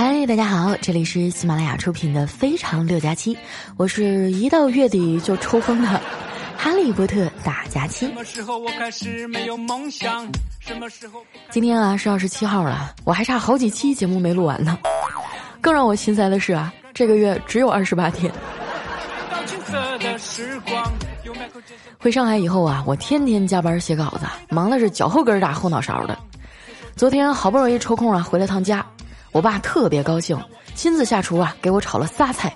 嗨，大家好，这里是喜马拉雅出品的《非常六加七》，我是一到月底就抽风的 哈利波特大假期。什么时候我开始没有梦想？什么时候？今天啊是二十七号了，我还差好几期节目没录完呢。更让我心塞的是啊，这个月只有二十八天。回上海以后啊，我天天加班写稿子，忙的是脚后跟打后脑勺的。昨天好不容易抽空啊，回了趟家。我爸特别高兴，亲自下厨啊，给我炒了仨菜，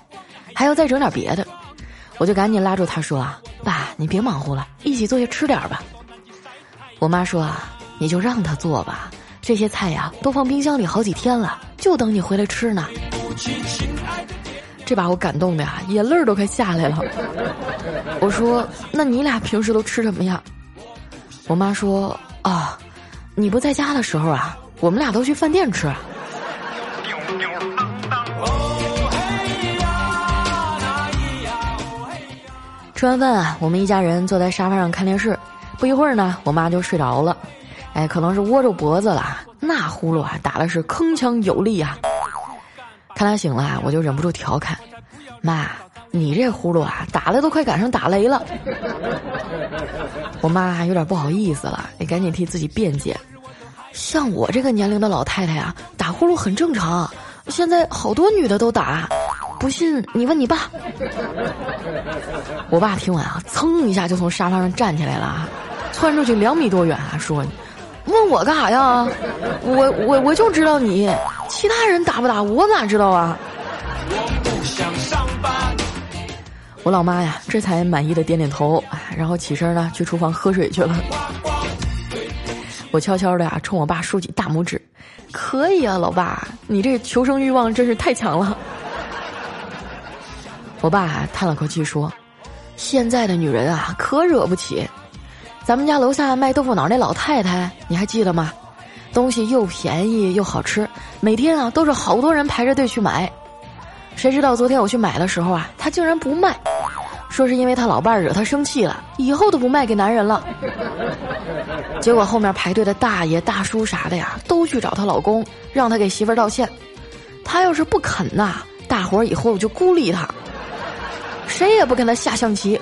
还要再整点别的。我就赶紧拉住他说啊：“爸，你别忙活了，一起坐下吃点吧。”我妈说啊：“你就让他做吧，这些菜呀都放冰箱里好几天了，就等你回来吃呢。”这把我感动的呀，眼泪都快下来了。我说：“那你俩平时都吃什么呀？”我妈说：“啊，你不在家的时候啊，我们俩都去饭店吃。”吃完饭啊，我们一家人坐在沙发上看电视。不一会儿呢，我妈就睡着了。哎，可能是窝着脖子了，那呼噜啊打的是铿锵有力啊。看她醒了，我就忍不住调侃：“妈，你这呼噜啊打的都快赶上打雷了。”我妈有点不好意思了，也赶紧替自己辩解：“像我这个年龄的老太太啊，打呼噜很正常，现在好多女的都打。”不信你问你爸。我爸听完啊，噌一下就从沙发上站起来了，窜出去两米多远啊，说：“问我干啥呀？我我我就知道你，其他人打不打我哪知道啊？”我不想上班。我老妈呀，这才满意的点点头，然后起身呢去厨房喝水去了。我悄悄的呀冲我爸竖起大拇指：“可以啊，老爸，你这求生欲望真是太强了。”我爸叹了口气说：“现在的女人啊，可惹不起。咱们家楼下卖豆腐脑那老太太，你还记得吗？东西又便宜又好吃，每天啊都是好多人排着队去买。谁知道昨天我去买的时候啊，她竟然不卖，说是因为她老伴儿惹她生气了，以后都不卖给男人了。结果后面排队的大爷大叔啥的呀，都去找她老公，让他给媳妇儿道歉。他要是不肯呐，大伙儿以后就孤立他。”谁也不跟他下象棋。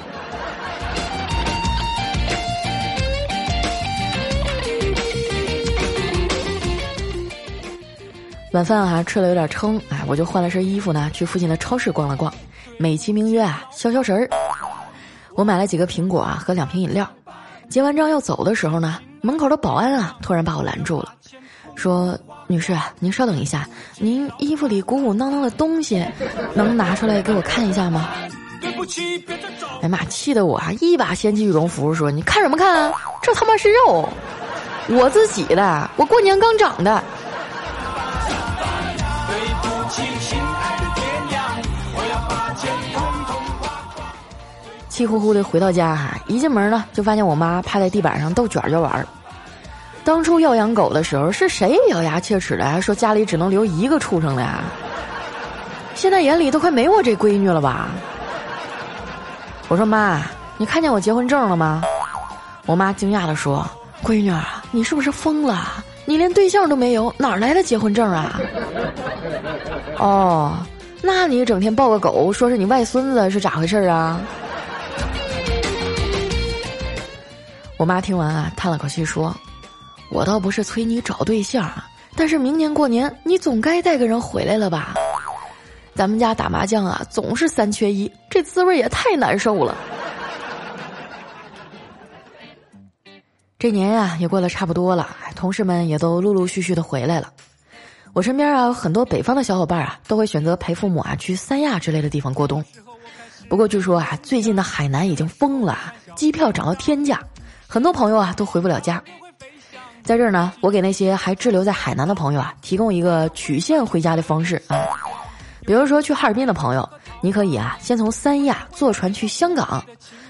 晚饭啊，吃的有点撑，哎，我就换了身衣服呢，去附近的超市逛了逛，美其名曰啊消消食儿。我买了几个苹果啊和两瓶饮料，结完账要走的时候呢，门口的保安啊突然把我拦住了，说：“女士，您稍等一下，您衣服里鼓鼓囊囊的东西，能拿出来给我看一下吗？”哎妈！气得我啊，一把掀起羽绒服说：“你看什么看啊？这他妈是肉，我自己的，我过年刚长的。”气呼呼的回到家哈，一进门呢，就发现我妈趴在地板上逗卷卷玩。当初要养狗的时候，是谁咬牙切齿的还说家里只能留一个畜生的呀？现在眼里都快没我这闺女了吧？我说妈，你看见我结婚证了吗？我妈惊讶的说：“闺女，你是不是疯了？你连对象都没有，哪来的结婚证啊？”哦，那你整天抱个狗，说是你外孙子，是咋回事啊？我妈听完啊，叹了口气说：“我倒不是催你找对象啊，但是明年过年你总该带个人回来了吧？”咱们家打麻将啊，总是三缺一，这滋味也太难受了。这年呀，也过得差不多了，同事们也都陆陆续续的回来了。我身边啊，有很多北方的小伙伴啊，都会选择陪父母啊去三亚之类的地方过冬。不过据说啊，最近的海南已经封了，机票涨到天价，很多朋友啊都回不了家。在这儿呢，我给那些还滞留在海南的朋友啊，提供一个曲线回家的方式啊。比如说去哈尔滨的朋友，你可以啊，先从三亚坐船去香港，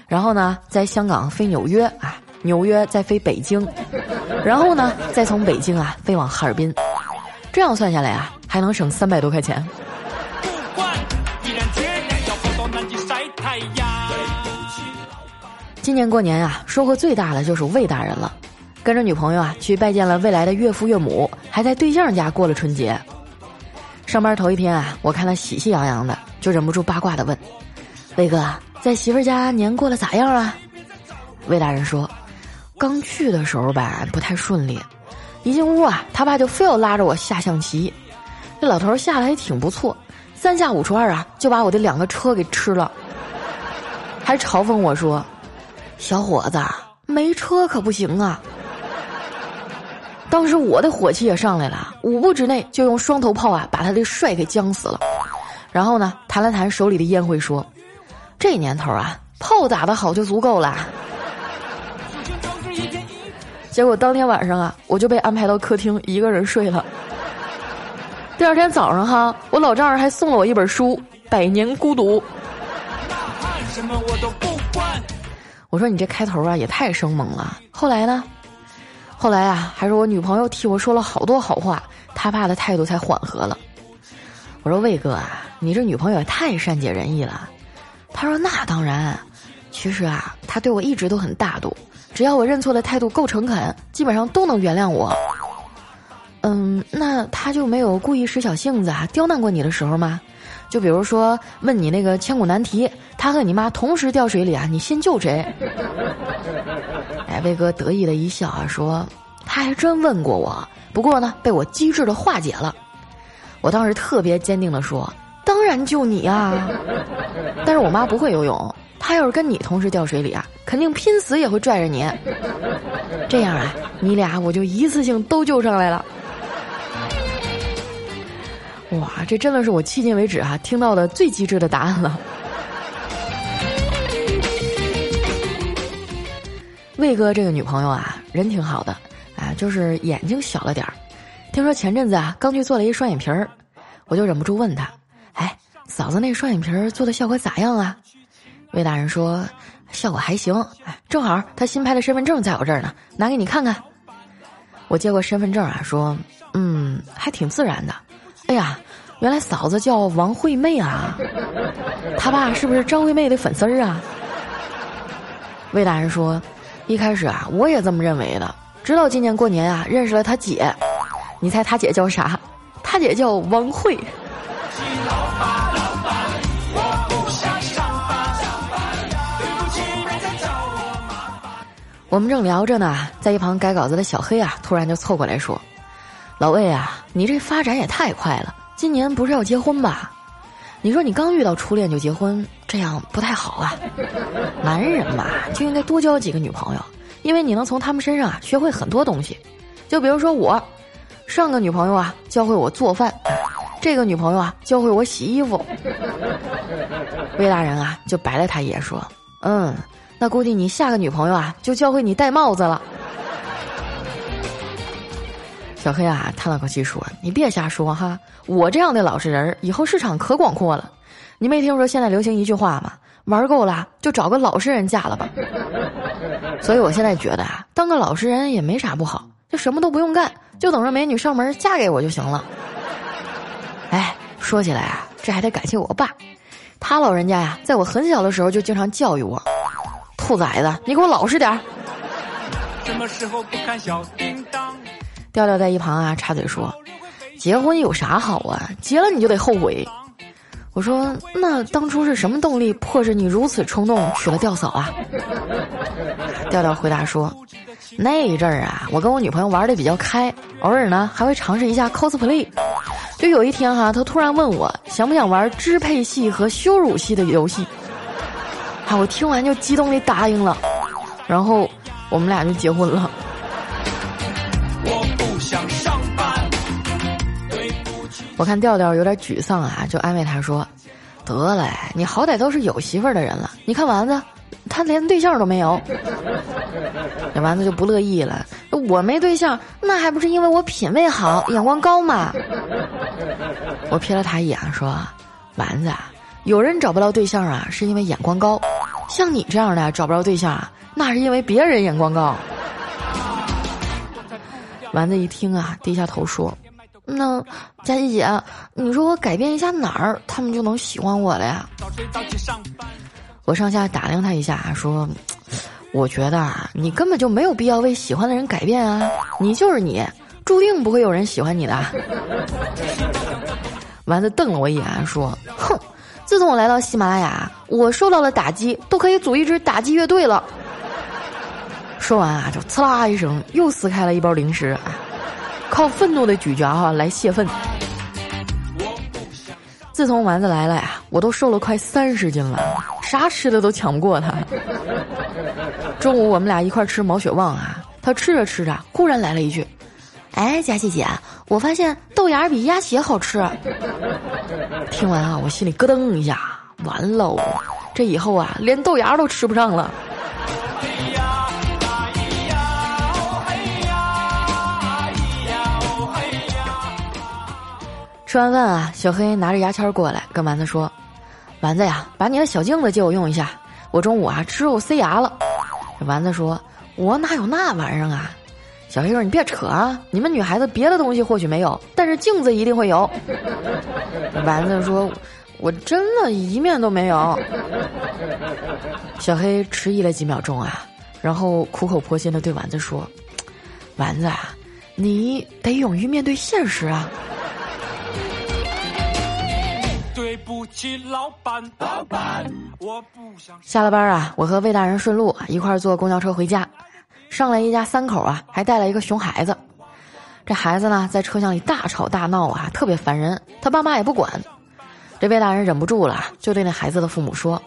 然后呢，在香港飞纽约啊，纽约再飞北京，然后呢，再从北京啊飞往哈尔滨，这样算下来啊，还能省三百多块钱。今年过年啊，收获最大的就是魏大人了，跟着女朋友啊去拜见了未来的岳父岳母，还在对象家过了春节。上班头一天啊，我看他喜气洋洋的，就忍不住八卦的问：“魏哥，在媳妇家年过得咋样啊？”魏大人说：“刚去的时候吧，不太顺利。一进屋啊，他爸就非要拉着我下象棋。这老头下的还挺不错，三下五除二啊，就把我的两个车给吃了，还嘲讽我说：‘小伙子，没车可不行啊。’当时我的火气也上来了，五步之内就用双头炮啊，把他的帅给僵死了。然后呢，弹了弹手里的烟灰，说：‘这年头啊，炮打得好就足够了。’”结果当天晚上啊，我就被安排到客厅一个人睡了。第二天早上哈，我老丈人还送了我一本书《百年孤独》。什么我都不管我说你这开头啊也太生猛了。后来呢？后来啊，还是我女朋友替我说了好多好话，他爸的态度才缓和了。我说魏哥啊，你这女朋友也太善解人意了。他说那当然，其实啊，他对我一直都很大度。只要我认错的态度够诚恳，基本上都能原谅我。嗯，那他就没有故意使小性子啊，刁难过你的时候吗？就比如说问你那个千古难题，他和你妈同时掉水里啊，你先救谁？哎，魏哥得意的一笑啊，说他还真问过我，不过呢，被我机智的化解了。我当时特别坚定的说，当然救你啊！但是我妈不会游泳。他要是跟你同时掉水里啊，肯定拼死也会拽着你。这样啊，你俩我就一次性都救上来了。哇，这真的是我迄今为止啊听到的最机智的答案了。魏哥这个女朋友啊，人挺好的，啊，就是眼睛小了点儿。听说前阵子啊，刚去做了一双眼皮儿，我就忍不住问他：“哎，嫂子那双眼皮儿做的效果咋样啊？”魏大人说：“效果还行，哎，正好他新拍的身份证在我这儿呢，拿给你看看。”我接过身份证啊，说：“嗯，还挺自然的。”哎呀，原来嫂子叫王惠妹啊，他爸是不是张惠妹的粉丝儿啊？魏大人说：“一开始啊，我也这么认为的，直到今年过年啊，认识了他姐。你猜他姐叫啥？他姐叫王慧。”我们正聊着呢，在一旁改稿子的小黑啊，突然就凑过来说：“老魏啊，你这发展也太快了，今年不是要结婚吧？你说你刚遇到初恋就结婚，这样不太好啊。男人嘛，就应该多交几个女朋友，因为你能从他们身上啊学会很多东西。就比如说我，上个女朋友啊教会我做饭，这个女朋友啊教会我洗衣服。魏大人啊就白了他一眼说：嗯。”那估计你下个女朋友啊，就教会你戴帽子了。小黑啊，叹了口气说：“你别瞎说哈，我这样的老实人以后市场可广阔了。你没听说现在流行一句话吗？玩够了就找个老实人嫁了吧。所以我现在觉得啊，当个老实人也没啥不好，就什么都不用干，就等着美女上门嫁给我就行了。哎，说起来啊，这还得感谢我爸，他老人家呀，在我很小的时候就经常教育我。”兔崽子，你给我老实点儿！什么时候不看小？调调在一旁啊插嘴说：“结婚有啥好啊？结了你就得后悔。”我说：“那当初是什么动力迫使你如此冲动娶了吊嫂啊？”调调回答说：“那一阵儿啊，我跟我女朋友玩的比较开，偶尔呢还会尝试一下 cosplay。就有一天哈，她突然问我想不想玩支配系和羞辱系的游戏。”啊我听完就激动地答应了，然后我们俩就结婚了。我看调调有点沮丧啊，就安慰他说：“得嘞，你好歹都是有媳妇儿的人了。你看丸子，他连对象都没有。”那丸子就不乐意了：“我没对象，那还不是因为我品味好、眼光高嘛？”我瞥了他一眼说：“丸子，有人找不到对象啊，是因为眼光高。”像你这样的找不着对象啊，那是因为别人眼光高。丸子一听啊，低下头说：“那佳琪姐，你说我改变一下哪儿，他们就能喜欢我了呀？”我上下打量他一下，说：“我觉得啊，你根本就没有必要为喜欢的人改变啊，你就是你，注定不会有人喜欢你的。”丸子瞪了我一眼，说：“哼，自从我来到喜马拉雅，我受到了打击，都可以组一支打击乐队了。”说完啊，就呲啦一声，又撕开了一包零食，啊靠愤怒的咀嚼哈来泄愤。自从丸子来了呀，我都瘦了快三十斤了，啥吃的都抢不过他。中午我们俩一块吃毛血旺啊，他吃着吃着，忽然来了一句：“哎，佳琪姐，我发现豆芽比鸭血好吃。”听完啊，我心里咯噔一下，完喽，这以后啊，连豆芽都吃不上了。吃完饭啊，小黑拿着牙签过来，跟丸子说：“丸子呀，把你的小镜子借我用一下，我中午啊吃肉塞牙了。”丸子说：“我哪有那玩意儿啊？”小黑说：“你别扯啊，你们女孩子别的东西或许没有，但是镜子一定会有。”丸子说：“我真的一面都没有。”小黑迟疑了几秒钟啊，然后苦口婆心的对丸子说：“丸子啊，你得勇于面对现实啊。”起，老板，老板，我不想下了班啊，我和魏大人顺路一块坐公交车回家，上来一家三口啊，还带了一个熊孩子。这孩子呢，在车厢里大吵大闹啊，特别烦人。他爸妈也不管。这魏大人忍不住了，就对那孩子的父母说：“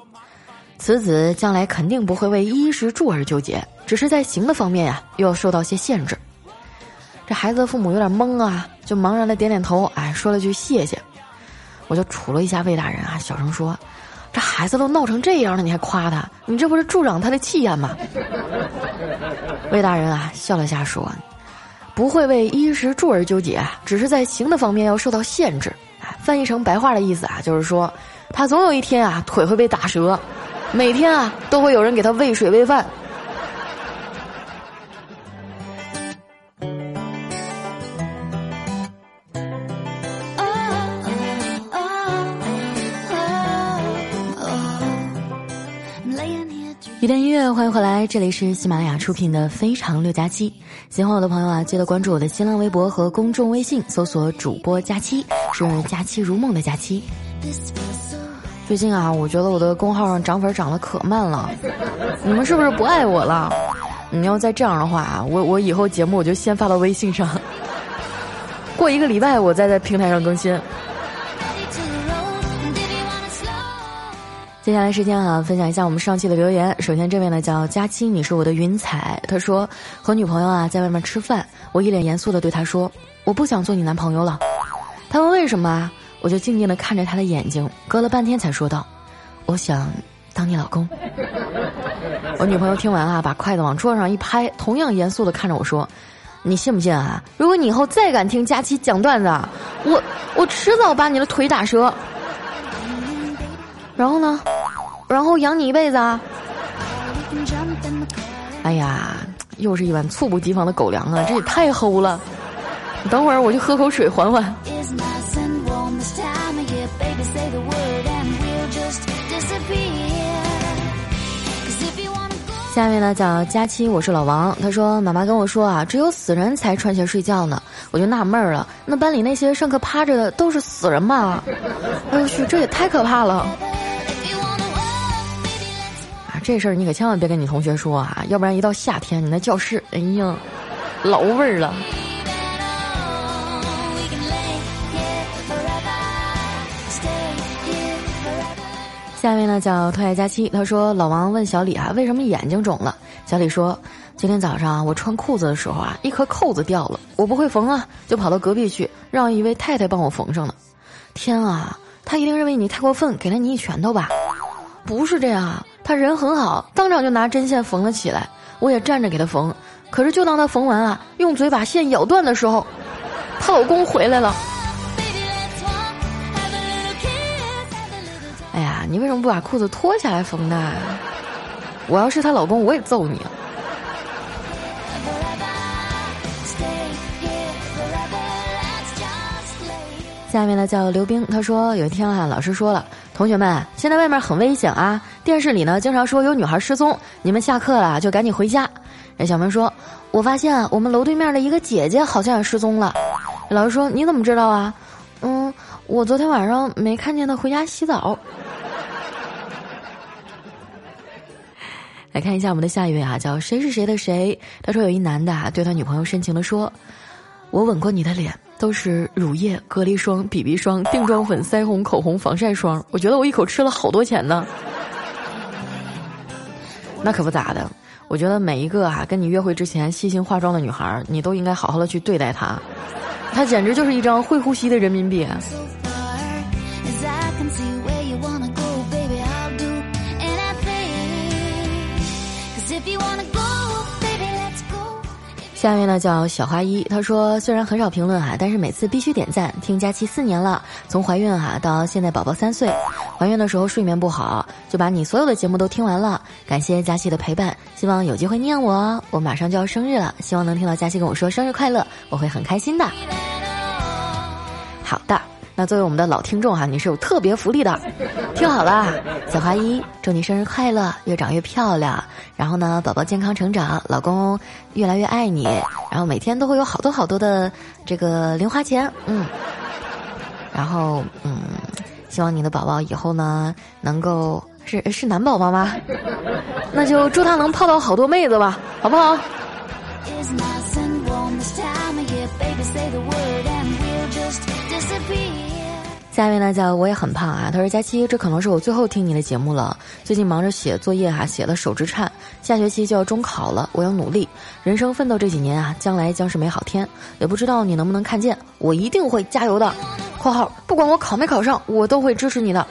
此子将来肯定不会为衣食住而纠结，只是在行的方面呀，又要受到些限制。”这孩子的父母有点懵啊，就茫然的点点头，哎，说了句谢谢。我就杵了一下魏大人啊，小声说：“这孩子都闹成这样了，你还夸他？你这不是助长他的气焰吗？” 魏大人啊笑了下说：“不会为衣食住而纠结，只是在行的方面要受到限制。”翻译成白话的意思啊，就是说他总有一天啊腿会被打折，每天啊都会有人给他喂水喂饭。欢迎回来，这里是喜马拉雅出品的《非常六加七》。喜欢我的朋友啊，记得关注我的新浪微博和公众微信，搜索主播佳期，是佳期如梦的佳期。最近啊，我觉得我的公号上涨粉涨得可慢了，你们是不是不爱我了？你要再这样的话，我我以后节目我就先发到微信上，过一个礼拜我再在平台上更新。接下来时间啊，分享一下我们上期的留言。首先这位呢叫佳期，你是我的云彩。他说和女朋友啊在外面吃饭，我一脸严肃的对他说我不想做你男朋友了。他问为什么啊，我就静静的看着他的眼睛，隔了半天才说道，我想当你老公。我女朋友听完啊，把筷子往桌上一拍，同样严肃的看着我说，你信不信啊？如果你以后再敢听佳期讲段子，我我迟早把你的腿打折。然后呢？然后养你一辈子啊！哎呀，又是一碗猝不及防的狗粮啊！这也太齁了！等会儿我去喝口水缓缓。下面呢叫佳期，我是老王。他说：“妈妈跟我说啊，只有死人才穿鞋睡觉呢。”我就纳闷了，那班里那些上课趴着的都是死人吗？哎呦去，这也太可怕了！这事儿你可千万别跟你同学说啊，要不然一到夏天，你那教室，哎呀，老味儿了。下面呢叫特爱佳期，他说老王问小李啊，为什么眼睛肿了？小李说，今天早上我穿裤子的时候啊，一颗扣子掉了，我不会缝啊，就跑到隔壁去让一位太太帮我缝上了。天啊，他一定认为你太过分，给了你一拳头吧？不是这样。他人很好，当场就拿针线缝了起来。我也站着给他缝，可是就当他缝完啊，用嘴把线咬断的时候，她老公回来了。哎呀，你为什么不把裤子脱下来缝呢？我要是她老公，我也揍你。下面呢叫刘冰，他说有一天啊，老师说了。同学们，现在外面很危险啊！电视里呢经常说有女孩失踪，你们下课了就赶紧回家。那小明说：“我发现我们楼对面的一个姐姐好像也失踪了。”老师说：“你怎么知道啊？”嗯，我昨天晚上没看见她回家洗澡。来看一下我们的下一位啊，叫谁是谁的谁？他说有一男的啊，对他女朋友深情的说：“我吻过你的脸，都是乳液、隔离霜、BB 霜、定妆粉、腮红、口红、防晒霜。我觉得我一口吃了好多钱呢。”那可不咋的，我觉得每一个啊跟你约会之前细心化妆的女孩，你都应该好好的去对待她。她简直就是一张会呼吸的人民币。下面呢叫小花一，他说虽然很少评论哈，但是每次必须点赞。听佳期四年了，从怀孕哈到现在宝宝三岁，怀孕的时候睡眠不好，就把你所有的节目都听完了。感谢佳期的陪伴，希望有机会念我。我马上就要生日了，希望能听到佳期跟我说生日快乐，我会很开心的。好的。那作为我们的老听众哈，你是有特别福利的，听好了，小花一，祝你生日快乐，越长越漂亮，然后呢，宝宝健康成长，老公越来越爱你，然后每天都会有好多好多的这个零花钱，嗯，然后嗯，希望你的宝宝以后呢能够是是男宝宝吗？那就祝他能泡到好多妹子吧，好不好？下面呢叫我也很胖啊，他说佳期，这可能是我最后听你的节目了。最近忙着写作业哈，写的手直颤，下学期就要中考了，我要努力，人生奋斗这几年啊，将来将是美好天，也不知道你能不能看见，我一定会加油的。（括号不管我考没考上，我都会支持你的。）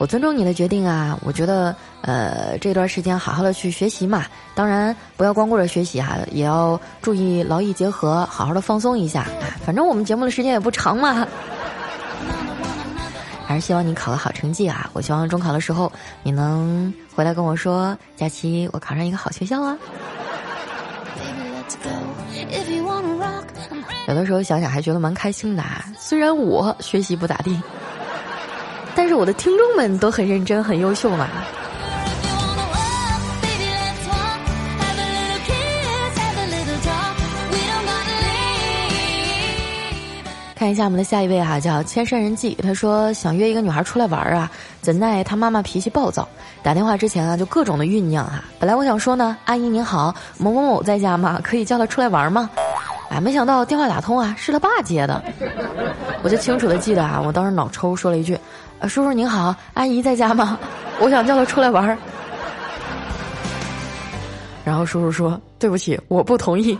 我尊重你的决定啊！我觉得，呃，这段时间好好的去学习嘛，当然不要光顾着学习哈，也要注意劳逸结合，好好的放松一下。反正我们节目的时间也不长嘛，还是希望你考个好成绩啊！我希望中考的时候你能回来跟我说，佳琪，我考上一个好学校啊！有的时候想想还觉得蛮开心的，啊虽然我学习不咋地。但是我的听众们都很认真、很优秀嘛。看一下我们的下一位哈，叫千山人迹。他说想约一个女孩出来玩啊，怎奈他妈妈脾气暴躁，打电话之前啊就各种的酝酿哈。本来我想说呢，阿姨您好，某某某在家吗？可以叫他出来玩吗？哎，没想到电话打通啊，是他爸接的。我就清楚的记得啊，我当时脑抽说了一句。啊，叔叔您好，阿姨在家吗？我想叫她出来玩儿。然后叔叔说：“对不起，我不同意。”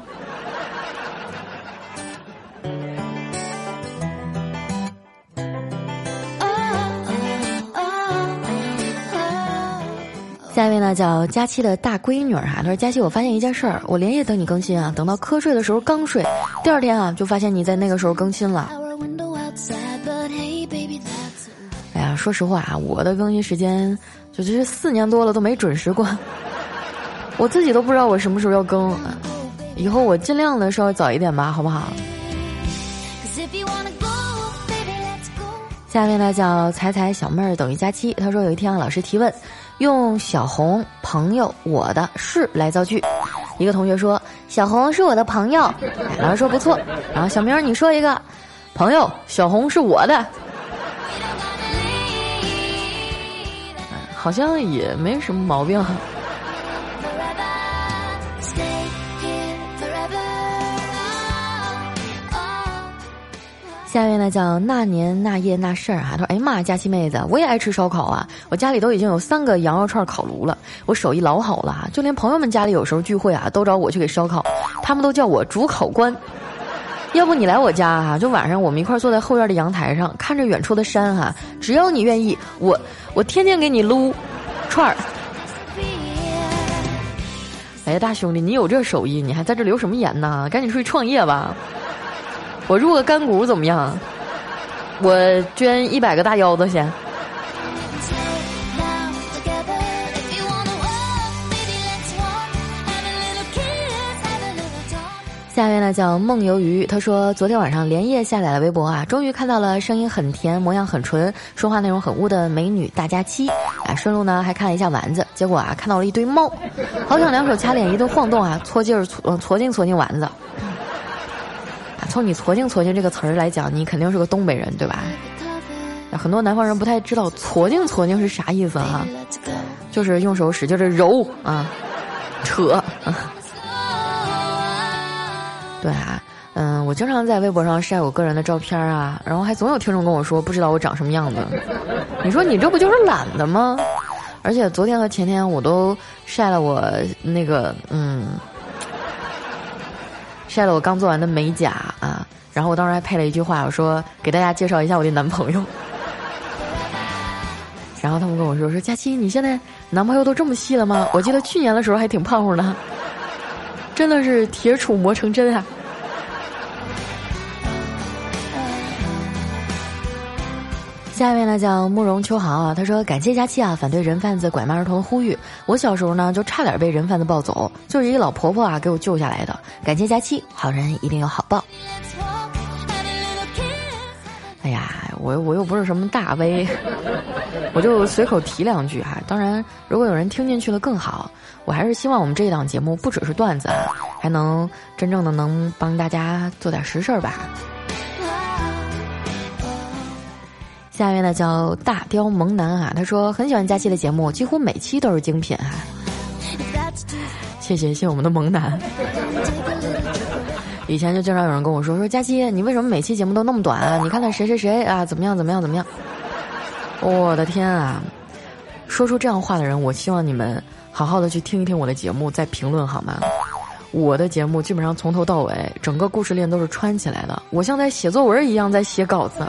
下一位呢，叫佳期的大闺女哈，她说：“佳期，我发现一件事儿，我连夜等你更新啊，等到瞌睡的时候刚睡，第二天啊，就发现你在那个时候更新了。”说实话啊，我的更新时间就这四年多了都没准时过，我自己都不知道我什么时候要更，以后我尽量的稍微早一点吧，好不好？下面呢叫彩彩小妹儿等于佳期，他说有一天啊，老师提问，用小红朋友我的是来造句，一个同学说小红是我的朋友，老师说不错，然后小明你说一个，朋友小红是我的。好像也没什么毛病。下面呢叫那年那夜那事儿啊，他说：“哎呀妈，佳琪妹子，我也爱吃烧烤啊！我家里都已经有三个羊肉串烤炉了，我手艺老好了，就连朋友们家里有时候聚会啊，都找我去给烧烤，他们都叫我主考官。要不你来我家哈，就晚上我们一块坐在后院的阳台上，看着远处的山哈，只要你愿意，我。”我天天给你撸串儿。哎呀，大兄弟，你有这手艺，你还在这留什么言呢？赶紧出去创业吧！我入个干股怎么样？我捐一百个大腰子先。叫梦游鱼，他说昨天晚上连夜下载了微博啊，终于看到了声音很甜、模样很纯、说话内容很污的美女大佳期，啊，顺路呢还看了一下丸子，结果啊看到了一堆猫，好想两手掐脸一顿晃动啊，搓劲儿搓搓进搓进丸子。啊从你“矬净矬净”这个词儿来讲，你肯定是个东北人，对吧？很多南方人不太知道“矬净矬净”是啥意思啊，就是用手使劲的揉啊，扯。啊对啊，嗯，我经常在微博上晒我个人的照片啊，然后还总有听众跟我说不知道我长什么样子。你说你这不就是懒的吗？而且昨天和前天我都晒了我那个嗯，晒了我刚做完的美甲啊，然后我当时还配了一句话，我说给大家介绍一下我的男朋友。然后他们跟我说说佳期，你现在男朋友都这么细了吗？我记得去年的时候还挺胖乎的。真的是铁杵磨成针啊！下一位呢叫慕容秋航啊，他说感谢佳期啊，反对人贩子拐卖儿童呼吁。我小时候呢就差点被人贩子抱走，就是一个老婆婆啊给我救下来的。感谢佳期，好人一定有好报。我我又不是什么大 V，我就随口提两句哈。当然，如果有人听进去了更好。我还是希望我们这一档节目不只是段子啊，还能真正的能帮大家做点实事儿吧。下面呢叫大雕萌男啊，他说很喜欢佳期的节目，几乎每期都是精品啊。谢谢谢我们的萌男。以前就经常有人跟我说说佳期，你为什么每期节目都那么短？你看看谁谁谁啊，怎么样怎么样怎么样？我的天啊！说出这样话的人，我希望你们。好好的去听一听我的节目，再评论好吗？我的节目基本上从头到尾，整个故事链都是串起来的，我像在写作文一样在写稿子。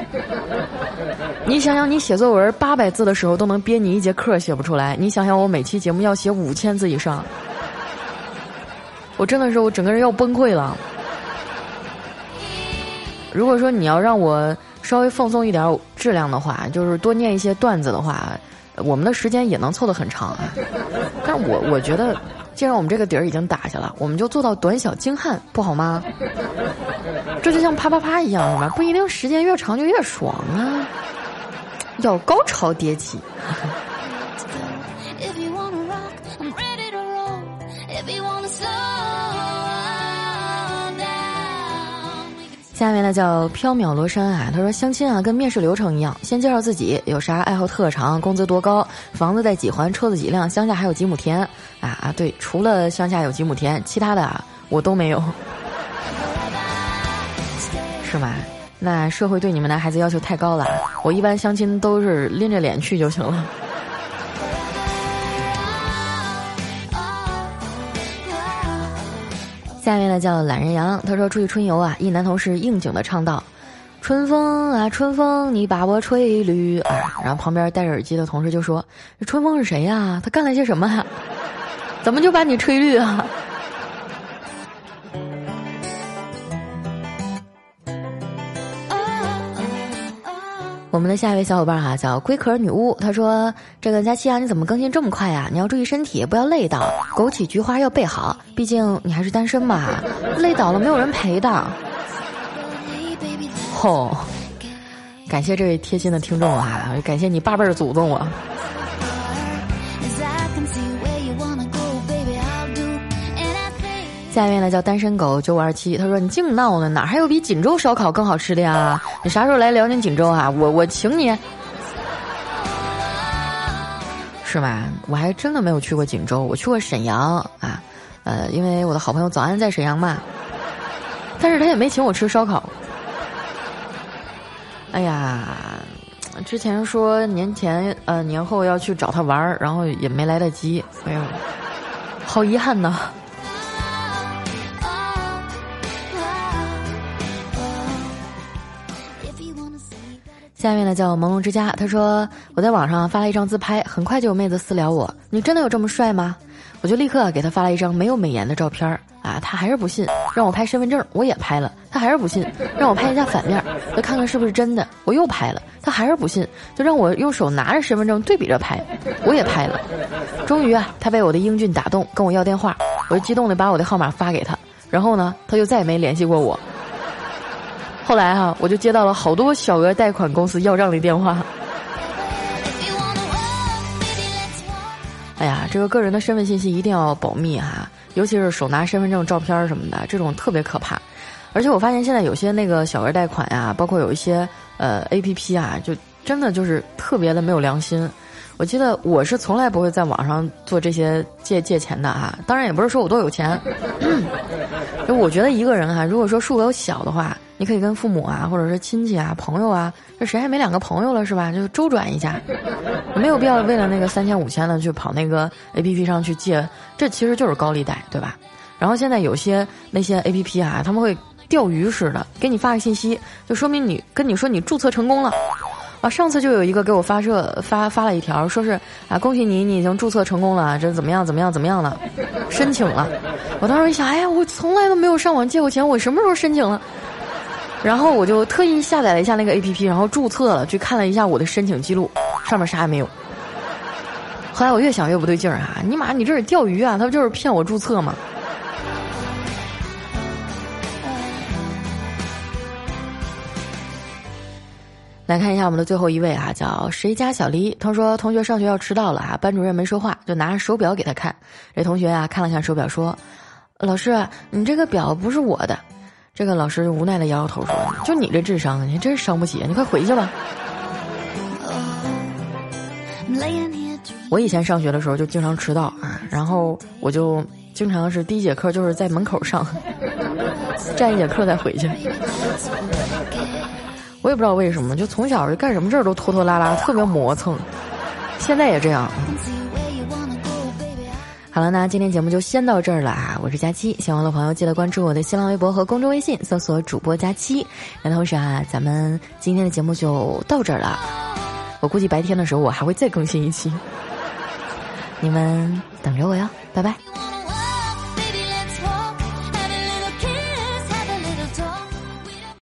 你想想，你写作文八百字的时候都能憋你一节课写不出来，你想想我每期节目要写五千字以上，我真的是我整个人要崩溃了。如果说你要让我稍微放松一点质量的话，就是多念一些段子的话。我们的时间也能凑得很长啊，但是我我觉得，既然我们这个底儿已经打下了，我们就做到短小精悍，不好吗？这就像啪啪啪一样，是吧？不一定时间越长就越爽啊，要高潮迭起。下面呢叫缥缈罗山啊，他说相亲啊跟面试流程一样，先介绍自己，有啥爱好特长，工资多高，房子在几环，车子几辆，乡下还有几亩田啊啊对，除了乡下有几亩田，其他的啊我都没有，是吗？那社会对你们男孩子要求太高了，我一般相亲都是拎着脸去就行了。下面呢叫懒人羊，他说出去春游啊，一男同事应景的唱道：“春风啊春风，你把我吹绿。”啊，然后旁边戴着耳机的同事就说：“这春风是谁呀？他干了些什么？怎么就把你吹绿啊？”我们的下一位小伙伴哈叫龟壳女巫，她说：“这个佳期啊，你怎么更新这么快呀？你要注意身体，不要累到。枸杞菊花要备好，毕竟你还是单身嘛，累倒了没有人陪的。”吼！感谢这位贴心的听众啊，感谢你八辈儿祖宗啊！下面呢叫单身狗九五二七，他说你净闹呢，哪还有比锦州烧烤更好吃的呀？你啥时候来辽宁锦州啊？我我请你，是吧？我还真的没有去过锦州，我去过沈阳啊，呃，因为我的好朋友早安在沈阳嘛，但是他也没请我吃烧烤。哎呀，之前说年前呃年后要去找他玩儿，然后也没来得及，哎呦，好遗憾呐。下面呢叫朦胧之家，他说我在网上发了一张自拍，很快就有妹子私聊我，你真的有这么帅吗？我就立刻给他发了一张没有美颜的照片啊，他还是不信，让我拍身份证，我也拍了，他还是不信，让我拍一下反面，再看看是不是真的，我又拍了，他还是不信，就让我用手拿着身份证对比着拍，我也拍了，终于啊，他被我的英俊打动，跟我要电话，我就激动的把我的号码发给他，然后呢，他就再也没联系过我。后来哈，我就接到了好多小额贷款公司要账的电话。哎呀，这个个人的身份信息一定要保密哈，尤其是手拿身份证照片什么的，这种特别可怕。而且我发现现在有些那个小额贷款呀，包括有一些呃 A P P 啊，就真的就是特别的没有良心。我记得我是从来不会在网上做这些借借钱的哈，当然也不是说我多有钱。就我觉得一个人哈，如果说数额小的话，你可以跟父母啊，或者是亲戚啊、朋友啊，这谁还没两个朋友了是吧？就周转一下，没有必要为了那个三千五千的去跑那个 A P P 上去借，这其实就是高利贷，对吧？然后现在有些那些 A P P 啊，他们会钓鱼似的给你发个信息，就说明你跟你说你注册成功了。啊，上次就有一个给我发射发发了一条，说是啊，恭喜你，你已经注册成功了，这怎么样怎么样怎么样了，申请了。我当时一想，哎呀，我从来都没有上网借过钱，我什么时候申请了？然后我就特意下载了一下那个 A P P，然后注册了，去看了一下我的申请记录，上面啥也没有。后来我越想越不对劲儿啊，尼玛，你这是钓鱼啊？他不就是骗我注册吗？来看一下我们的最后一位啊，叫谁家小黎。他说同学上学要迟到了啊，班主任没说话，就拿着手表给他看。这同学啊看了看手表，说：“老师，你这个表不是我的。”这个老师无奈的摇摇头说：“就你这智商，你真伤不起，你快回去吧。”我以前上学的时候就经常迟到啊，然后我就经常是第一节课就是在门口上，站一节课再回去。我也不知道为什么，就从小就干什么事儿都拖拖拉拉，特别磨蹭。现在也这样。好了，那今天节目就先到这儿了啊！我是佳期，喜欢的朋友记得关注我的新浪微博和公众微信，搜索主播佳期。那同时啊，咱们今天的节目就到这儿了。我估计白天的时候我还会再更新一期，你们等着我哟，拜拜。